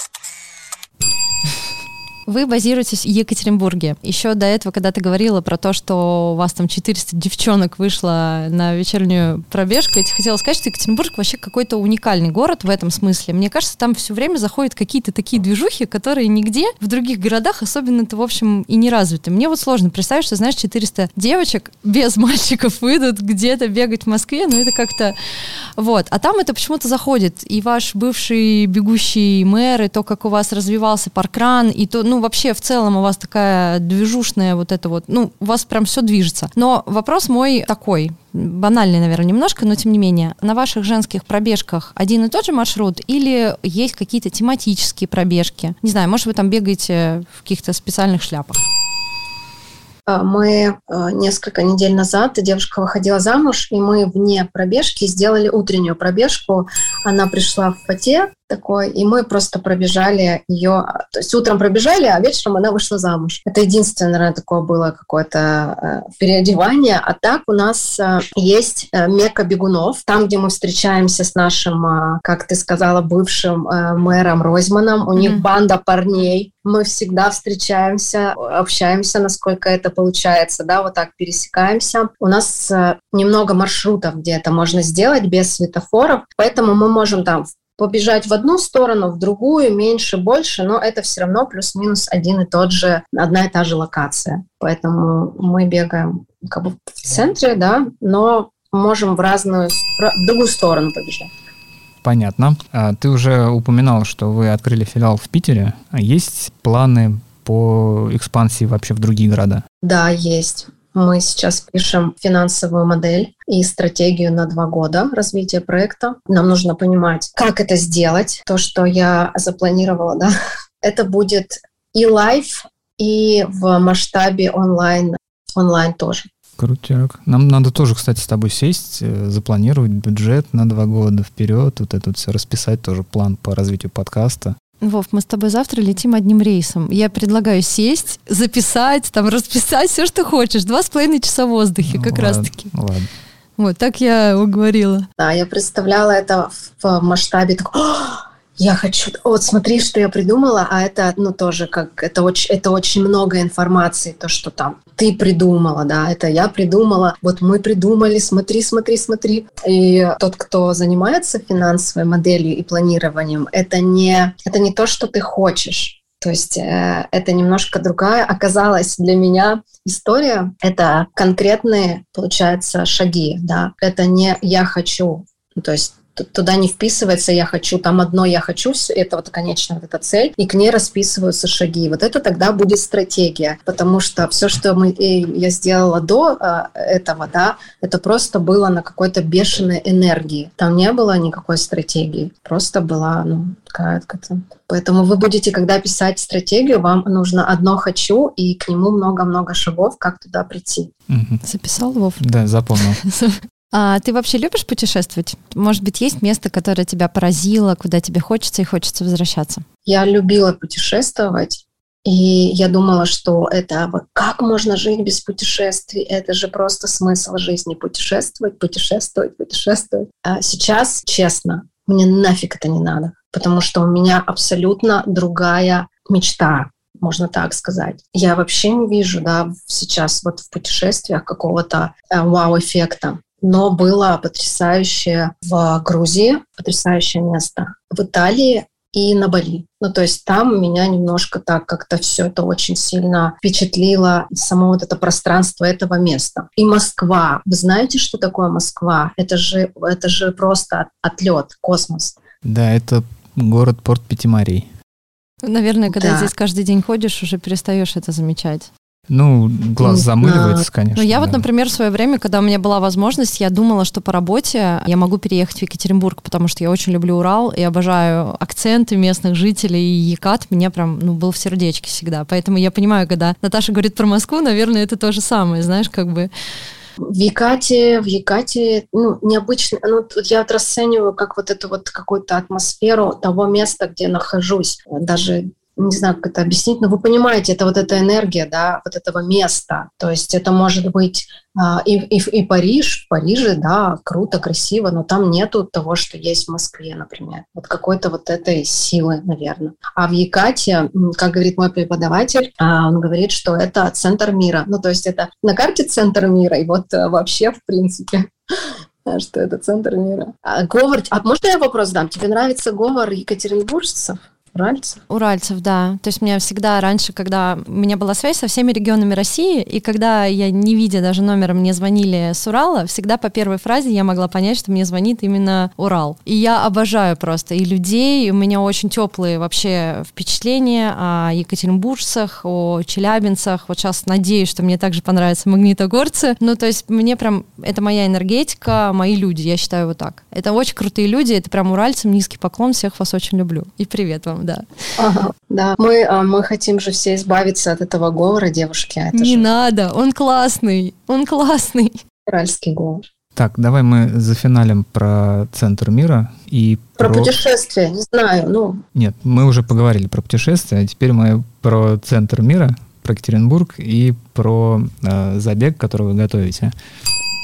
Вы базируетесь в Екатеринбурге. Еще до этого, когда ты говорила про то, что у вас там 400 девчонок вышло на вечернюю пробежку, я тебе хотела сказать, что Екатеринбург вообще какой-то уникальный город в этом смысле. Мне кажется, там все время заходят какие-то такие движухи, которые нигде в других городах особенно-то, в общем, и не развиты. Мне вот сложно представить, что, знаешь, 400 девочек без мальчиков выйдут где-то бегать в Москве, ну это как-то... Вот. А там это почему-то заходит. И ваш бывший бегущий мэр, и то, как у вас развивался паркран, и то, ну, вообще в целом у вас такая движушная вот это вот, ну, у вас прям все движется. Но вопрос мой такой, банальный, наверное, немножко, но тем не менее, на ваших женских пробежках один и тот же маршрут или есть какие-то тематические пробежки? Не знаю, может, вы там бегаете в каких-то специальных шляпах? А, мы а, несколько недель назад девушка выходила замуж, и мы вне пробежки сделали утреннюю пробежку. Она пришла в фате, такой, и мы просто пробежали ее, то есть утром пробежали, а вечером она вышла замуж. Это единственное, наверное, такое было какое-то э, переодевание. А так у нас э, есть э, мека бегунов, там, где мы встречаемся с нашим, э, как ты сказала, бывшим э, мэром Ройзманом. У mm-hmm. них банда парней. Мы всегда встречаемся, общаемся, насколько это получается, да, вот так пересекаемся. У нас э, немного маршрутов, где это можно сделать без светофоров, поэтому мы можем там побежать в одну сторону, в другую, меньше, больше, но это все равно плюс-минус один и тот же, одна и та же локация. Поэтому мы бегаем как бы в центре, да, но можем в разную, в другую сторону побежать. Понятно. А ты уже упоминал, что вы открыли филиал в Питере. А есть планы по экспансии вообще в другие города? Да, есть. Мы сейчас пишем финансовую модель и стратегию на два года развития проекта. Нам нужно понимать, как это сделать. То, что я запланировала, да, это будет и live, и в масштабе онлайн, онлайн тоже. Крутяк. Нам надо тоже, кстати, с тобой сесть, э, запланировать бюджет на два года вперед, вот это все расписать, тоже план по развитию подкаста. Вов, мы с тобой завтра летим одним рейсом. Я предлагаю сесть, записать, там расписать все, что хочешь. Два с половиной часа в воздухе, Ну, как ладно, раз-таки. Ладно. Вот, так я уговорила. Да, я представляла это в масштабе такого, «О, я хочу, вот смотри, что я придумала, а это, ну, тоже как, это очень, это очень много информации, то, что там ты придумала, да, это я придумала, вот мы придумали, смотри, смотри, смотри. И тот, кто занимается финансовой моделью и планированием, это не, это не то, что ты хочешь. То есть э, это немножко другая оказалась для меня история. Это конкретные, получается, шаги, да. Это не я хочу. Ну, То есть туда не вписывается «я хочу», там одно «я хочу», это вот конечная вот эта цель, и к ней расписываются шаги. Вот это тогда будет стратегия, потому что все, что мы, и я сделала до а, этого, да, это просто было на какой-то бешеной энергии. Там не было никакой стратегии, просто была, ну, такая какая-то... Поэтому вы будете, когда писать стратегию, вам нужно одно «хочу», и к нему много-много шагов, как туда прийти. Мгм. Записал, Вов? Да, запомнил. А ты вообще любишь путешествовать? Может быть, есть место, которое тебя поразило, куда тебе хочется и хочется возвращаться? Я любила путешествовать, и я думала, что это вот как можно жить без путешествий? Это же просто смысл жизни. Путешествовать, путешествовать, путешествовать. А сейчас, честно, мне нафиг это не надо, потому что у меня абсолютно другая мечта можно так сказать. Я вообще не вижу, да, сейчас вот в путешествиях какого-то э, вау-эффекта. Но было потрясающе в Грузии, потрясающее место. В Италии и на Бали. Ну, то есть там меня немножко так как-то все это очень сильно впечатлило, само вот это пространство этого места. И Москва. Вы знаете, что такое Москва? Это же, это же просто отлет, космос. Да, это город Порт Пятимарий. Наверное, когда Да. здесь каждый день ходишь, уже перестаешь это замечать. Ну, глаз замыливается, конечно. Ну, я вот, да. например, в свое время, когда у меня была возможность, я думала, что по работе я могу переехать в Екатеринбург, потому что я очень люблю Урал и обожаю акценты местных жителей. И Екат мне прям, ну, был в сердечке всегда. Поэтому я понимаю, когда Наташа говорит про Москву, наверное, это то же самое, знаешь, как бы... В Якате, в Якате, ну, необычно, ну, тут я вот расцениваю как вот эту вот какую-то атмосферу того места, где я нахожусь. Даже не знаю, как это объяснить, но вы понимаете, это вот эта энергия, да, вот этого места. То есть это может быть а, и, и, и Париж, в Париже, да, круто, красиво, но там нету того, что есть в Москве, например. Вот какой-то вот этой силы, наверное. А в Якате, как говорит мой преподаватель, а, он говорит, что это центр мира. Ну, то есть это на карте центр мира, и вот а, вообще, в принципе, что это центр мира. А, говор, а можно я вопрос дам? Тебе нравится говор екатеринбуржцев? Уральцев? Уральцев, да. То есть мне всегда раньше, когда у меня была связь со всеми регионами России, и когда я, не видя даже номера, мне звонили с Урала, всегда по первой фразе я могла понять, что мне звонит именно Урал. И я обожаю просто и людей, и у меня очень теплые вообще впечатления о екатеринбуржцах, о челябинцах. Вот сейчас надеюсь, что мне также понравятся магнитогорцы. Ну, то есть мне прям, это моя энергетика, мои люди, я считаю вот так. Это очень крутые люди, это прям уральцам низкий поклон, всех вас очень люблю. И привет вам, да. Ага, да. Мы, а, мы хотим же все избавиться от этого говора, девушки. а Это Не же надо, он классный, он классный. уральский говор. Так, давай мы зафиналим про центр мира и Про путешествия, не знаю, ну, Нет, мы уже поговорили про путешествия, а теперь мы про центр мира, про Екатеринбург и про э, забег, который вы готовите,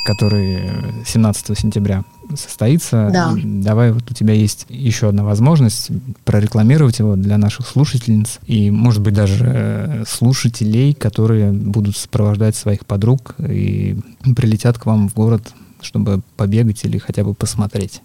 который э, 17 сентября состоится. Да. Давай, вот у тебя есть еще одна возможность прорекламировать его для наших слушательниц и, может быть, даже э, слушателей, которые будут сопровождать своих подруг и прилетят к вам в город, чтобы побегать или хотя бы посмотреть.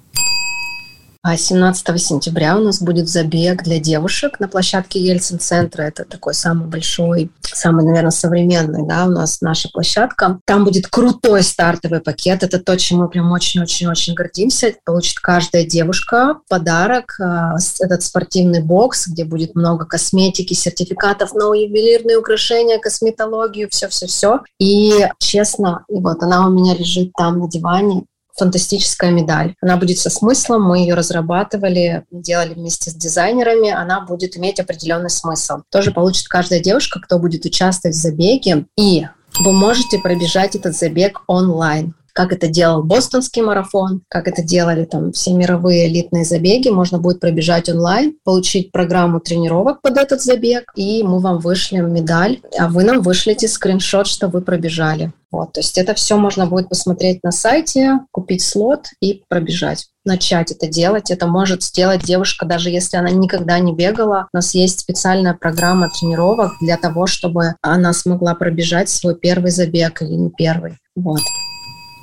А 17 сентября у нас будет забег для девушек на площадке Ельцин-центра. Это такой самый большой, самый, наверное, современный, да, у нас наша площадка. Там будет крутой стартовый пакет. Это то, чем мы прям очень-очень-очень гордимся. Получит каждая девушка подарок. А, этот спортивный бокс, где будет много косметики, сертификатов на ювелирные украшения, косметологию, все-все-все. И честно, и вот она у меня лежит там на диване фантастическая медаль. Она будет со смыслом, мы ее разрабатывали, делали вместе с дизайнерами, она будет иметь определенный смысл. Тоже получит каждая девушка, кто будет участвовать в забеге. И вы можете пробежать этот забег онлайн как это делал бостонский марафон, как это делали там все мировые элитные забеги. Можно будет пробежать онлайн, получить программу тренировок под этот забег, и мы вам вышлем медаль, а вы нам вышлете скриншот, что вы пробежали. Вот, то есть это все можно будет посмотреть на сайте, купить слот и пробежать начать это делать. Это может сделать девушка, даже если она никогда не бегала. У нас есть специальная программа тренировок для того, чтобы она смогла пробежать свой первый забег или не первый. Вот.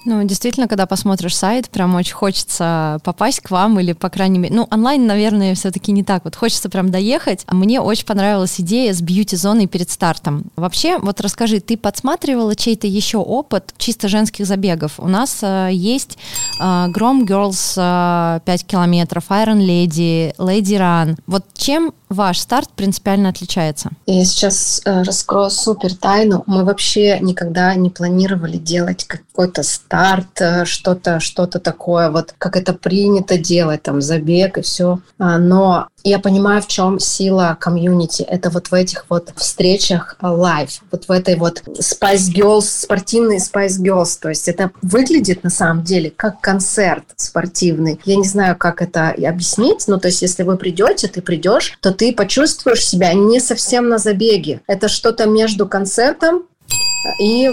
Ну, действительно, когда посмотришь сайт, прям очень хочется попасть к вам или, по крайней мере, ну, онлайн, наверное, все-таки не так. Вот хочется прям доехать. Мне очень понравилась идея с бьюти-зоной перед стартом. Вообще, вот расскажи, ты подсматривала чей-то еще опыт чисто женских забегов? У нас э, есть э, Grom Girls э, 5 километров, Iron Lady, Lady Run. Вот чем ваш старт принципиально отличается? Я сейчас э, раскрою супер тайну. Мы вообще никогда не планировали делать какой-то старт, э, что-то, что-то такое, вот как это принято делать, там забег и все. А, но я понимаю, в чем сила комьюнити. Это вот в этих вот встречах live, вот в этой вот Spice Girls, спортивный Spice Girls. То есть это выглядит на самом деле как концерт спортивный. Я не знаю, как это объяснить, но то есть если вы придете, ты придешь, то ты почувствуешь себя не совсем на забеге. Это что-то между концертом и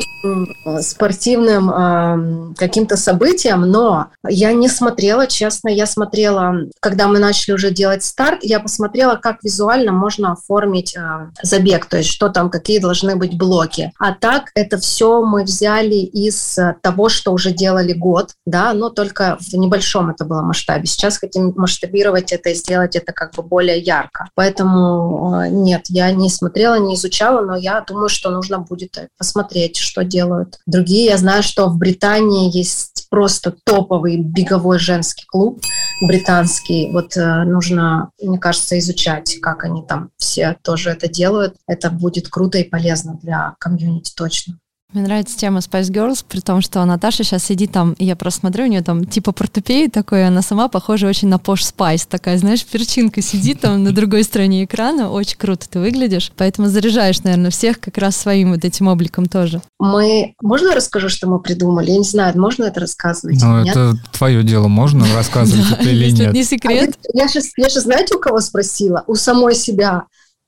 спортивным каким-то событиям, но я не смотрела, честно, я смотрела, когда мы начали уже делать старт, я посмотрела, как визуально можно оформить а, забег, то есть что там, какие должны быть блоки. А так это все мы взяли из того, что уже делали год, да, но только в небольшом это было масштабе. Сейчас хотим масштабировать это и сделать это как бы более ярко. Поэтому а, нет, я не смотрела, не изучала, но я думаю, что нужно будет посмотреть посмотреть, что делают другие. Я знаю, что в Британии есть просто топовый беговой женский клуб британский. Вот э, нужно, мне кажется, изучать, как они там все тоже это делают. Это будет круто и полезно для комьюнити точно. Мне нравится тема Spice Girls, при том, что Наташа сейчас сидит там, и я просто смотрю, у нее там типа портупей такой, она сама похожа очень на Posh Spice, такая, знаешь, перчинка сидит там на другой стороне экрана, очень круто ты выглядишь, поэтому заряжаешь, наверное, всех как раз своим вот этим обликом тоже. Мы... Можно я расскажу, что мы придумали? Я не знаю, можно это рассказывать? Ну, это твое дело, можно рассказывать это или нет? не секрет. А я сейчас, я сейчас, знаете, у кого спросила? У самой себя.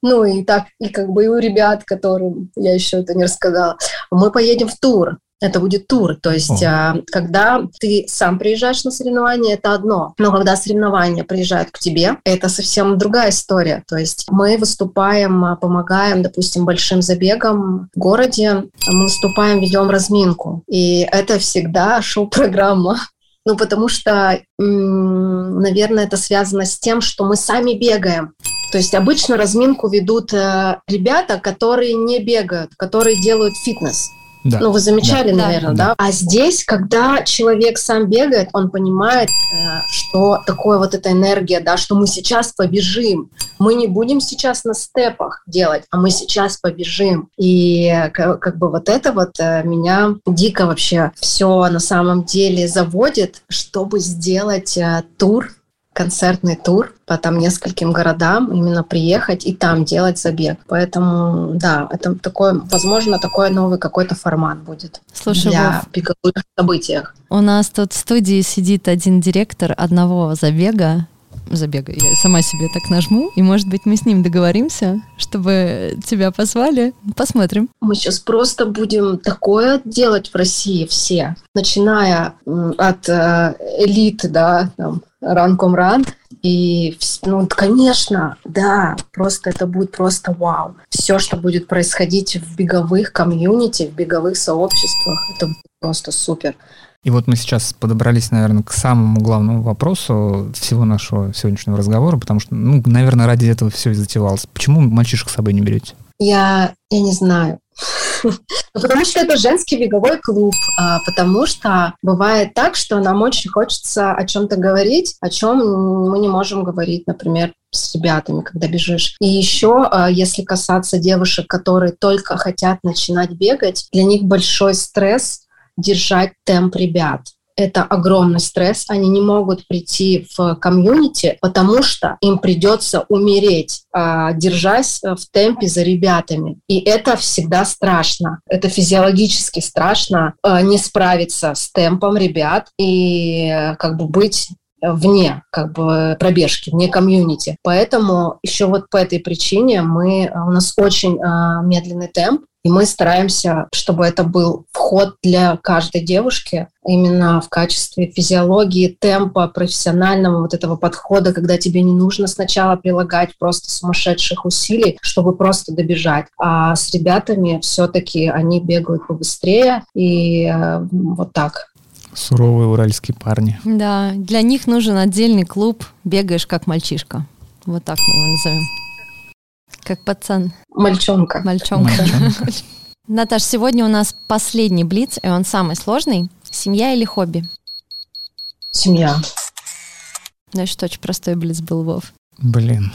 Ну и так, и как бы и у ребят, которым я еще это не рассказала. Мы поедем в тур. Это будет тур, то есть О. когда ты сам приезжаешь на соревнования, это одно, но когда соревнования приезжают к тебе, это совсем другая история. То есть мы выступаем, а, помогаем, допустим, большим забегам в городе, мы выступаем, ведем разминку, и это всегда шоу-программа. Ну, потому что, наверное, это связано с тем, что мы сами бегаем. То есть обычно разминку ведут э, ребята, которые не бегают, которые делают фитнес. Да. Ну, вы замечали, да. наверное, да. да? А здесь, когда человек сам бегает, он понимает, э, что такое вот эта энергия, да, что мы сейчас побежим. Мы не будем сейчас на степах делать, а мы сейчас побежим. И как, бы вот это вот э, меня дико вообще все на самом деле заводит, чтобы сделать э, тур концертный тур по там нескольким городам, именно приехать и там делать забег. Поэтому, да, это такой, возможно, такой новый какой-то формат будет Слушай, для Вов, беговых событиях. У нас тут в студии сидит один директор одного забега, забега. Я сама себе так нажму, и, может быть, мы с ним договоримся, чтобы тебя позвали. Посмотрим. Мы сейчас просто будем такое делать в России все, начиная от э, элиты, да, там, ранком ран. И, ну, конечно, да, просто это будет просто вау. Все, что будет происходить в беговых комьюнити, в беговых сообществах, это просто супер. И вот мы сейчас подобрались, наверное, к самому главному вопросу всего нашего сегодняшнего разговора, потому что, ну, наверное, ради этого все и затевалось. Почему мальчишек с собой не берете? Я, я не знаю. Потому что это женский беговой клуб, а, потому что бывает так, что нам очень хочется о чем-то говорить, о чем мы не можем говорить, например, с ребятами, когда бежишь. И еще, а, если касаться девушек, которые только хотят начинать бегать, для них большой стресс держать темп ребят это огромный стресс. Они не могут прийти в комьюнити, потому что им придется умереть, а, держась в темпе за ребятами. И это всегда страшно. Это физиологически страшно а, не справиться с темпом ребят и э, как бы быть вне как бы пробежки, вне комьюнити. Поэтому еще вот по этой причине мы, у нас очень э, медленный темп, и мы стараемся, чтобы это был вход для каждой девушки именно в качестве физиологии, темпа, профессионального вот этого подхода, когда тебе не нужно сначала прилагать просто сумасшедших усилий, чтобы просто добежать. А с ребятами все-таки они бегают побыстрее и э, вот так. Суровые уральские парни. Да, для них нужен отдельный клуб «Бегаешь как мальчишка». Вот так мы его назовем. Как пацан. Мальчонка. Мальчонка. Наташ, сегодня у нас последний блиц, и он самый сложный. Семья или хобби? Семья. Значит, очень простой блиц был, Вов. Блин.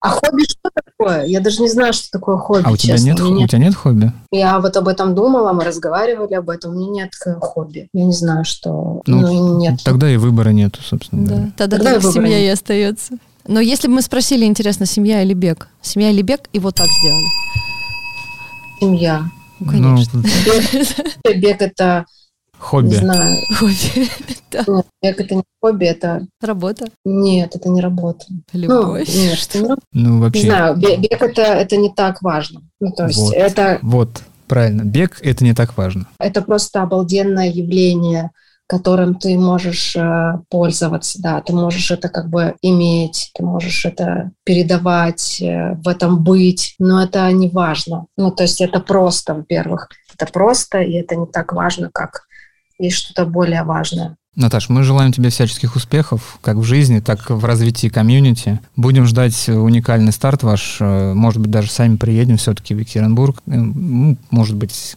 А хобби что такое? Я даже не знаю, что такое хобби. А у тебя честно. нет, Мне у тебя нет хобби? Я вот об этом думала, мы разговаривали об этом. У меня нет хобби. Я не знаю, что... Ну, Ну, нет. Тогда и выбора нету, собственно говоря. Да, тогда Тогда только выбора семья нет. и остается. Но если бы мы спросили, интересно, семья или бег? Семья или бег, и вот так сделали. Семья. Ну, конечно. Бег, бег это, не хобби. знаю, Хобби. Да. нет, бег это не хобби, это... Работа. Нет, это не работа. Ну, Любовь. нет, это не. Ну, не вообще. знаю, бе- бег это, это не так важно. Ну, то есть Вот. это, Вот, правильно. Бег — это не так важно. это просто обалденное явление, которым ты можешь э, пользоваться, да, ты можешь это как бы иметь, ты можешь это передавать, э, в этом быть, но это не важно. Ну, то есть это просто, во-первых, это просто, и это не так важно, как есть что-то более важное. Наташ, мы желаем тебе всяческих успехов, как в жизни, так и в развитии комьюнити. Будем ждать уникальный старт ваш. Э, Может быть, даже сами приедем все-таки в Екатеринбург. Может быть,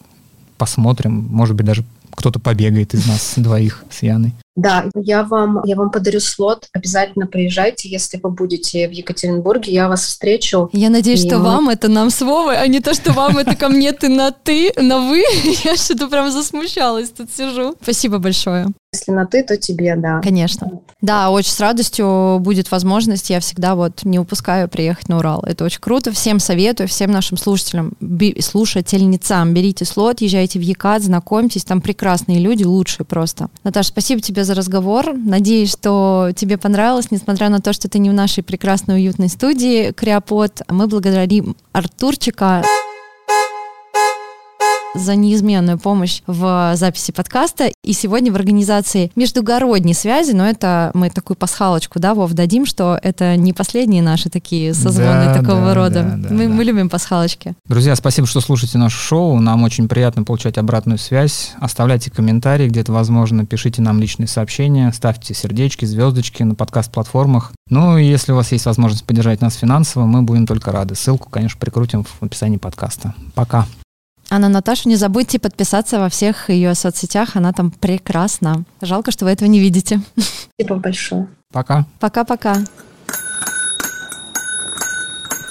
посмотрим. Может быть, даже кто-то побегает из нас двоих с Яной. Да, я вам, я вам подарю слот, обязательно приезжайте, если вы будете в Екатеринбурге, я вас встречу. Я надеюсь, что И мы- вам это нам с Вовой, а не то, что вам это ко мне ты на ты, на вы. Я что-то прям засмущалась, тут сижу. Спасибо большое. Если на ты, то тебе, да. Конечно. Да, очень с радостью будет возможность. Я всегда вот не упускаю приехать на Урал. Это очень круто. Всем советую, всем нашим слушателям, слушательницам, берите слот, езжайте в Екат, знакомьтесь. Там прекрасные люди, лучшие просто. Наташа, спасибо тебе за разговор. Надеюсь, что тебе понравилось, несмотря на то, что ты не в нашей прекрасной уютной студии Криопод. Мы благодарим Артурчика за неизменную помощь в записи подкаста. И сегодня в организации междугородней связи, но это мы такую пасхалочку, да, Вов, дадим, что это не последние наши такие созвоны Да, такого да, рода. да, да, мы, да. мы любим пасхалочки. Друзья, спасибо, что слушаете наше шоу. Нам очень приятно получать обратную связь. Оставляйте комментарии, где-то возможно, пишите нам личные сообщения, ставьте сердечки, звездочки на подкаст-платформах. Ну и если у вас есть возможность поддержать нас финансово, мы будем только рады. Ссылку, конечно, прикрутим в описании подкаста. Пока. А на Наташу не забудьте подписаться во всех ее соцсетях, она там прекрасна. Жалко, что вы этого не видите. Спасибо большое. Пока. Пока-пока.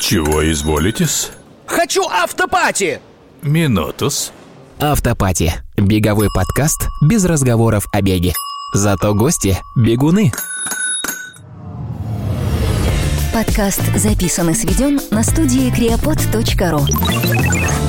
Чего изволитесь? Хочу автопати! Минутус. Автопати. Беговой подкаст без разговоров о беге. Зато гости – бегуны. Подкаст записан и сведен на студии creapod.ru